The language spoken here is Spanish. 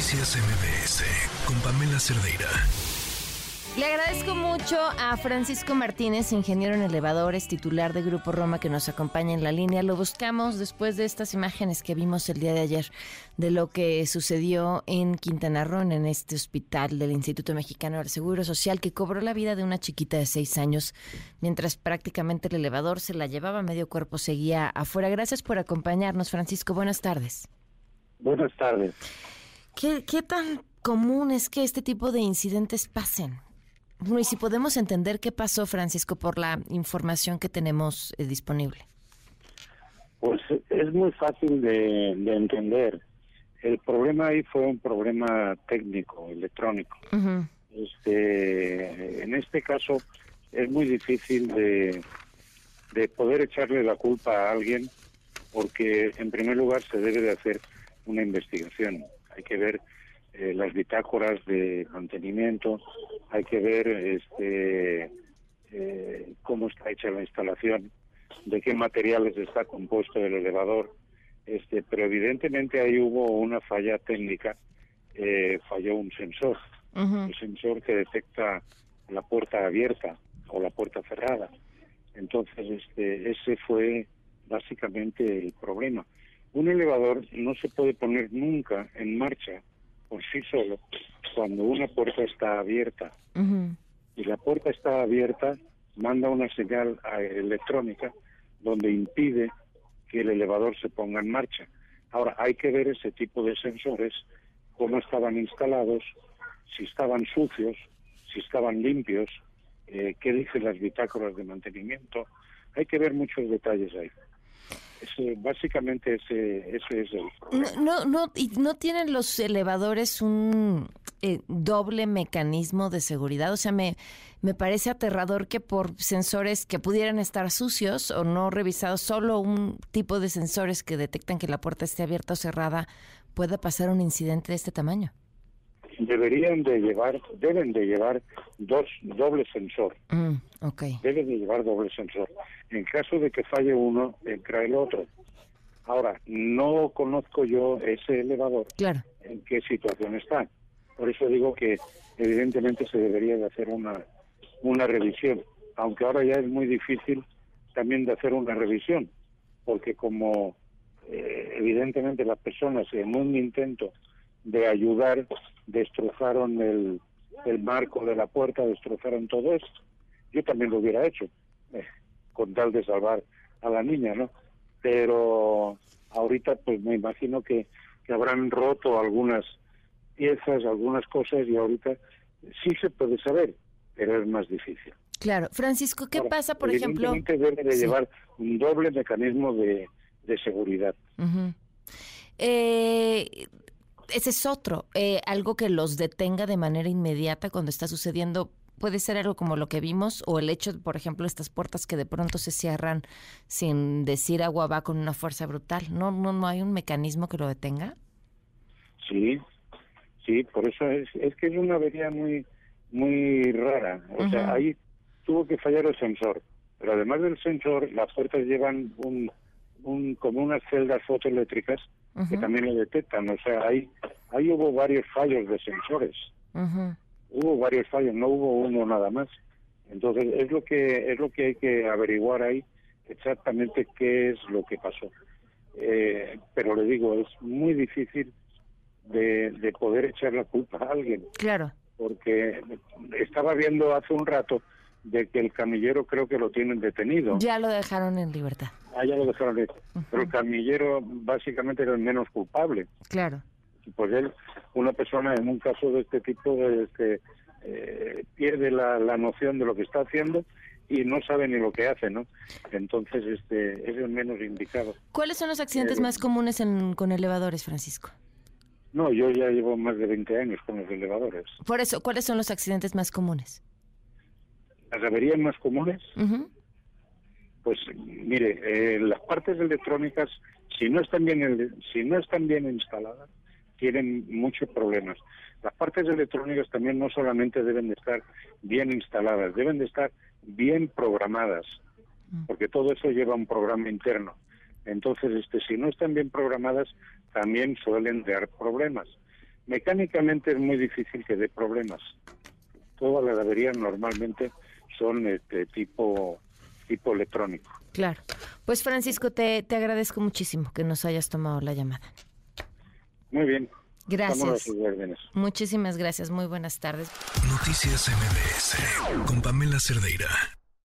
Noticias MBS con Pamela Cerdeira. Le agradezco mucho a Francisco Martínez, ingeniero en elevadores, titular de Grupo Roma, que nos acompaña en la línea. Lo buscamos después de estas imágenes que vimos el día de ayer de lo que sucedió en Quintana Roo, en este hospital del Instituto Mexicano del Seguro Social, que cobró la vida de una chiquita de seis años, mientras prácticamente el elevador se la llevaba, medio cuerpo seguía afuera. Gracias por acompañarnos, Francisco. Buenas tardes. Buenas tardes. ¿Qué, qué tan común es que este tipo de incidentes pasen? y si podemos entender qué pasó, Francisco, por la información que tenemos eh, disponible. Pues es muy fácil de, entender. El problema ahí fue un problema técnico, electrónico. este, en este caso es muy difícil de, de poder echarle la culpa a alguien porque en primer lugar se debe de hacer una investigación. Hay que ver eh, las bitácoras de mantenimiento, hay que ver este eh, cómo está hecha la instalación, de qué materiales está compuesto el elevador, este, pero evidentemente ahí hubo una falla técnica, eh, falló un sensor, un sensor que detecta la puerta abierta o la puerta cerrada. Entonces, este, ese fue básicamente el problema. Un elevador no se puede poner nunca en marcha por sí solo cuando una puerta está abierta. Y la puerta está abierta, manda una señal electrónica donde impide que el elevador se ponga en marcha. Ahora, hay que ver ese tipo de sensores, cómo estaban instalados, si estaban sucios, si estaban limpios, eh, qué dicen las bitácoras de mantenimiento. Hay que ver muchos detalles ahí básicamente ese, ese es el problema. No, no, ¿Y no tienen los elevadores un eh, doble mecanismo de seguridad? O sea, me, me parece aterrador que por sensores que pudieran estar sucios o no revisados, solo un tipo de sensores que detectan que la puerta esté abierta o cerrada, pueda pasar un incidente de este tamaño deberían de llevar, deben de llevar dos doble sensor. Mm, okay. Deben de llevar doble sensor. En caso de que falle uno, entra el otro. Ahora, no conozco yo ese elevador. Claro. En qué situación está. Por eso digo que evidentemente se debería de hacer una una revisión, aunque ahora ya es muy difícil también de hacer una revisión, porque como eh, evidentemente las personas en un intento de ayudar, destrozaron el, el marco de la puerta, destrozaron todo esto. Yo también lo hubiera hecho, eh, con tal de salvar a la niña, ¿no? Pero ahorita pues me imagino que, que habrán roto algunas piezas, algunas cosas y ahorita sí se puede saber, pero es más difícil. Claro. Francisco, ¿qué pasa, por ejemplo? debe de llevar un doble mecanismo de, de seguridad. eh, ese es otro, eh, algo que los detenga de manera inmediata cuando está sucediendo. Puede ser algo como lo que vimos o el hecho, por ejemplo, estas puertas que de pronto se cierran sin decir agua va con una fuerza brutal. ¿No, no, no hay un mecanismo que lo detenga? Sí, sí, por eso es, es que es una avería muy, muy rara. O sea, ahí tuvo que fallar el sensor. Pero además del sensor, las puertas llevan un, un como unas celdas fotoeléctricas que también lo detectan. O sea, ahí, ahí hubo varios fallos de sensores. Hubo varios fallos, no hubo uno nada más. Entonces, es lo que es lo que hay que averiguar ahí exactamente qué es lo que pasó. Eh, pero le digo, es muy difícil de, de poder echar la culpa a alguien. Claro. Porque estaba viendo hace un rato de que el camillero creo que lo tienen detenido. Ya lo dejaron en libertad. Ah, ya lo dejaron. Pero el camillero básicamente era el menos culpable. Claro. Pues él, una persona en un caso de este tipo, este, eh, pierde la, la noción de lo que está haciendo y no sabe ni lo que hace, ¿no? Entonces, este, es el menos indicado. ¿Cuáles son los accidentes eh, más comunes en, con elevadores, Francisco? No, yo ya llevo más de 20 años con los elevadores. Por eso, ¿cuáles son los accidentes más comunes? Las averías más comunes, pues mire, eh, las partes electrónicas, si no están bien, si no están bien instaladas, tienen muchos problemas. Las partes electrónicas también no solamente deben de estar bien instaladas, deben de estar bien programadas, mm. porque todo eso lleva un programa interno. Entonces, este, si no están bien programadas, también suelen dar problemas. Mecánicamente es muy difícil que dé problemas. Todas las averías normalmente son este tipo tipo electrónico. Claro. Pues Francisco, te, te agradezco muchísimo que nos hayas tomado la llamada. Muy bien. Gracias. Muchísimas gracias. Muy buenas tardes. Noticias MBS con Pamela Cerdeira.